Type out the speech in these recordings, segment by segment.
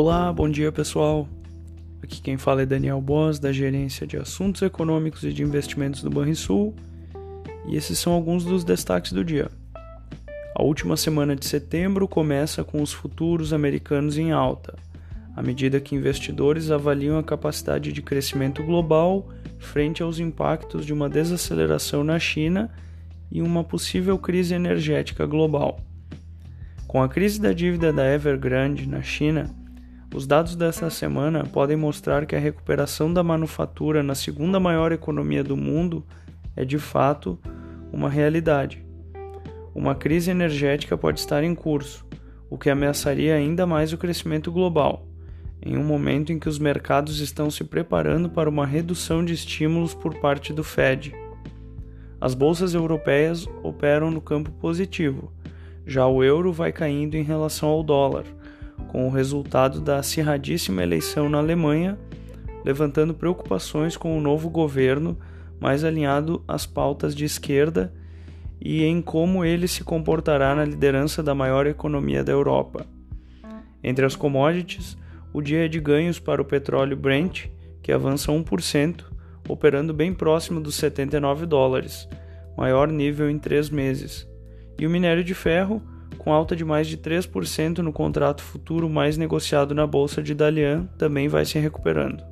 Olá, bom dia pessoal. Aqui quem fala é Daniel Boss, da Gerência de Assuntos Econômicos e de Investimentos do Banrisul, e esses são alguns dos destaques do dia. A última semana de setembro começa com os futuros americanos em alta, à medida que investidores avaliam a capacidade de crescimento global frente aos impactos de uma desaceleração na China e uma possível crise energética global. Com a crise da dívida da Evergrande na China, os dados dessa semana podem mostrar que a recuperação da manufatura na segunda maior economia do mundo é de fato uma realidade. Uma crise energética pode estar em curso, o que ameaçaria ainda mais o crescimento global, em um momento em que os mercados estão se preparando para uma redução de estímulos por parte do Fed. As bolsas europeias operam no campo positivo, já o euro vai caindo em relação ao dólar com o resultado da acirradíssima eleição na Alemanha, levantando preocupações com o novo governo mais alinhado às pautas de esquerda e em como ele se comportará na liderança da maior economia da Europa. Entre as commodities, o dia é de ganhos para o petróleo Brent, que avança 1%, operando bem próximo dos 79 dólares, maior nível em três meses, e o minério de ferro, com alta de mais de 3% no contrato futuro mais negociado na bolsa de Dalian, também vai se recuperando.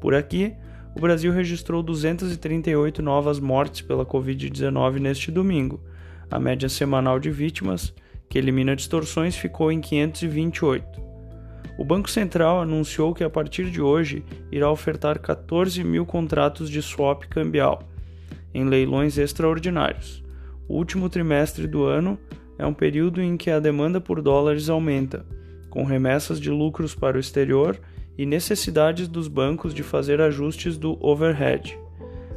Por aqui, o Brasil registrou 238 novas mortes pela Covid-19 neste domingo. A média semanal de vítimas, que elimina distorções, ficou em 528. O Banco Central anunciou que a partir de hoje irá ofertar 14 mil contratos de swap cambial em leilões extraordinários. O último trimestre do ano é um período em que a demanda por dólares aumenta, com remessas de lucros para o exterior e necessidades dos bancos de fazer ajustes do overhead.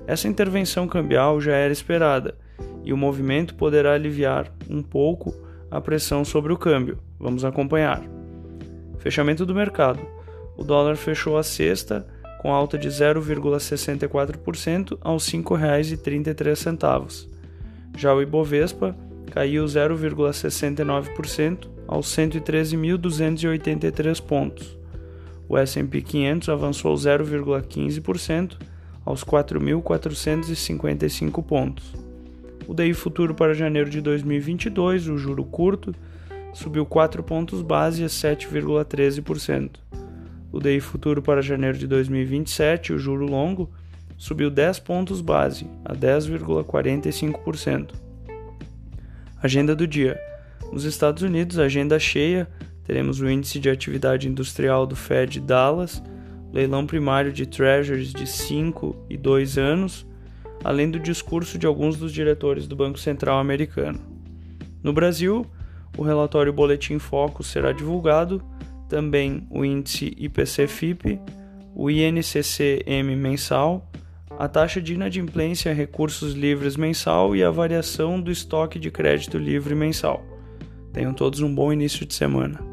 Essa intervenção cambial já era esperada e o movimento poderá aliviar um pouco a pressão sobre o câmbio. Vamos acompanhar. Fechamento do mercado. O dólar fechou a sexta com alta de 0,64% aos R$ 5,33. Já o Ibovespa caiu 0,69% aos 113.283 pontos. O S&P 500 avançou 0,15% aos 4.455 pontos. O DI futuro para janeiro de 2022, o juro curto, subiu 4 pontos base a 7,13%. O DI futuro para janeiro de 2027, o juro longo, subiu 10 pontos base a 10,45%. Agenda do dia. Nos Estados Unidos, agenda cheia. Teremos o índice de atividade industrial do Fed Dallas, leilão primário de treasuries de 5 e 2 anos, além do discurso de alguns dos diretores do Banco Central americano. No Brasil, o relatório Boletim Foco será divulgado, também o índice IPC-FIP, o INCC-M mensal, a taxa de inadimplência recursos livres mensal e a variação do estoque de crédito livre mensal. Tenham todos um bom início de semana.